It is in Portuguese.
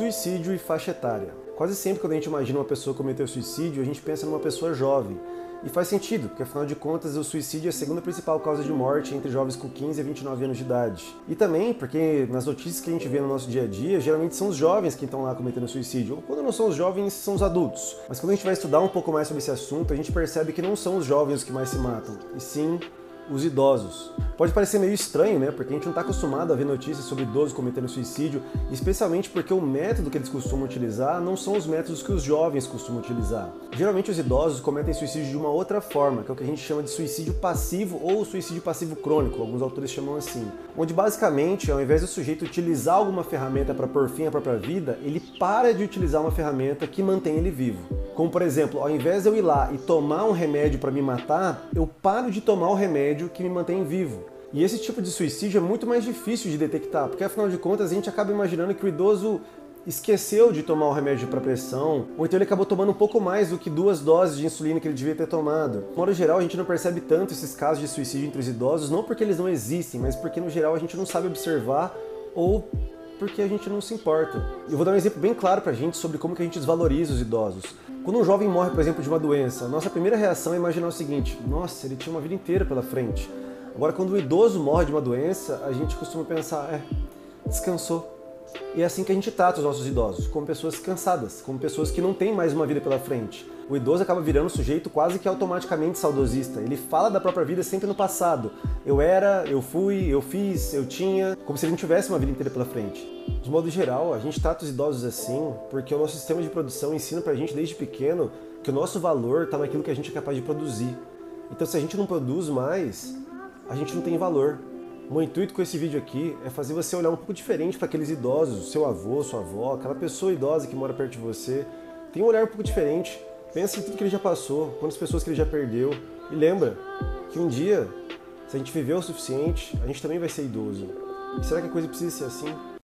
Suicídio e faixa etária. Quase sempre quando a gente imagina uma pessoa cometer suicídio, a gente pensa numa pessoa jovem. E faz sentido, porque afinal de contas o suicídio é a segunda principal causa de morte entre jovens com 15 a 29 anos de idade. E também porque nas notícias que a gente vê no nosso dia a dia, geralmente são os jovens que estão lá cometendo suicídio. Ou quando não são os jovens, são os adultos. Mas quando a gente vai estudar um pouco mais sobre esse assunto, a gente percebe que não são os jovens que mais se matam, e sim os idosos. Pode parecer meio estranho, né? Porque a gente não está acostumado a ver notícias sobre idosos cometendo suicídio, especialmente porque o método que eles costumam utilizar não são os métodos que os jovens costumam utilizar. Geralmente os idosos cometem suicídio de uma outra forma, que é o que a gente chama de suicídio passivo ou suicídio passivo crônico, alguns autores chamam assim. Onde basicamente, ao invés do sujeito utilizar alguma ferramenta para pôr fim à própria vida, ele para de utilizar uma ferramenta que mantém ele vivo. Como por exemplo, ao invés de eu ir lá e tomar um remédio para me matar, eu paro de tomar o remédio que me mantém vivo. E esse tipo de suicídio é muito mais difícil de detectar, porque afinal de contas a gente acaba imaginando que o idoso esqueceu de tomar o remédio para pressão, ou então ele acabou tomando um pouco mais do que duas doses de insulina que ele devia ter tomado. De modo geral, a gente não percebe tanto esses casos de suicídio entre os idosos, não porque eles não existem, mas porque no geral a gente não sabe observar ou porque a gente não se importa. Eu vou dar um exemplo bem claro pra gente sobre como que a gente desvaloriza os idosos. Quando um jovem morre, por exemplo, de uma doença, nossa primeira reação é imaginar o seguinte: nossa, ele tinha uma vida inteira pela frente. Agora, quando um idoso morre de uma doença, a gente costuma pensar: é, descansou. E é assim que a gente trata os nossos idosos, como pessoas cansadas, como pessoas que não têm mais uma vida pela frente. O idoso acaba virando um sujeito quase que automaticamente saudosista. Ele fala da própria vida sempre no passado. Eu era, eu fui, eu fiz, eu tinha, como se ele não tivesse uma vida inteira pela frente. De modo geral, a gente trata os idosos assim porque o nosso sistema de produção ensina pra gente desde pequeno que o nosso valor está naquilo que a gente é capaz de produzir. Então, se a gente não produz mais, a gente não tem valor. Meu intuito com esse vídeo aqui é fazer você olhar um pouco diferente para aqueles idosos, seu avô, sua avó, aquela pessoa idosa que mora perto de você. Tem um olhar um pouco diferente. Pensa em tudo que ele já passou, quantas pessoas que ele já perdeu. E lembra que um dia, se a gente viver o suficiente, a gente também vai ser idoso. E será que a coisa precisa ser assim?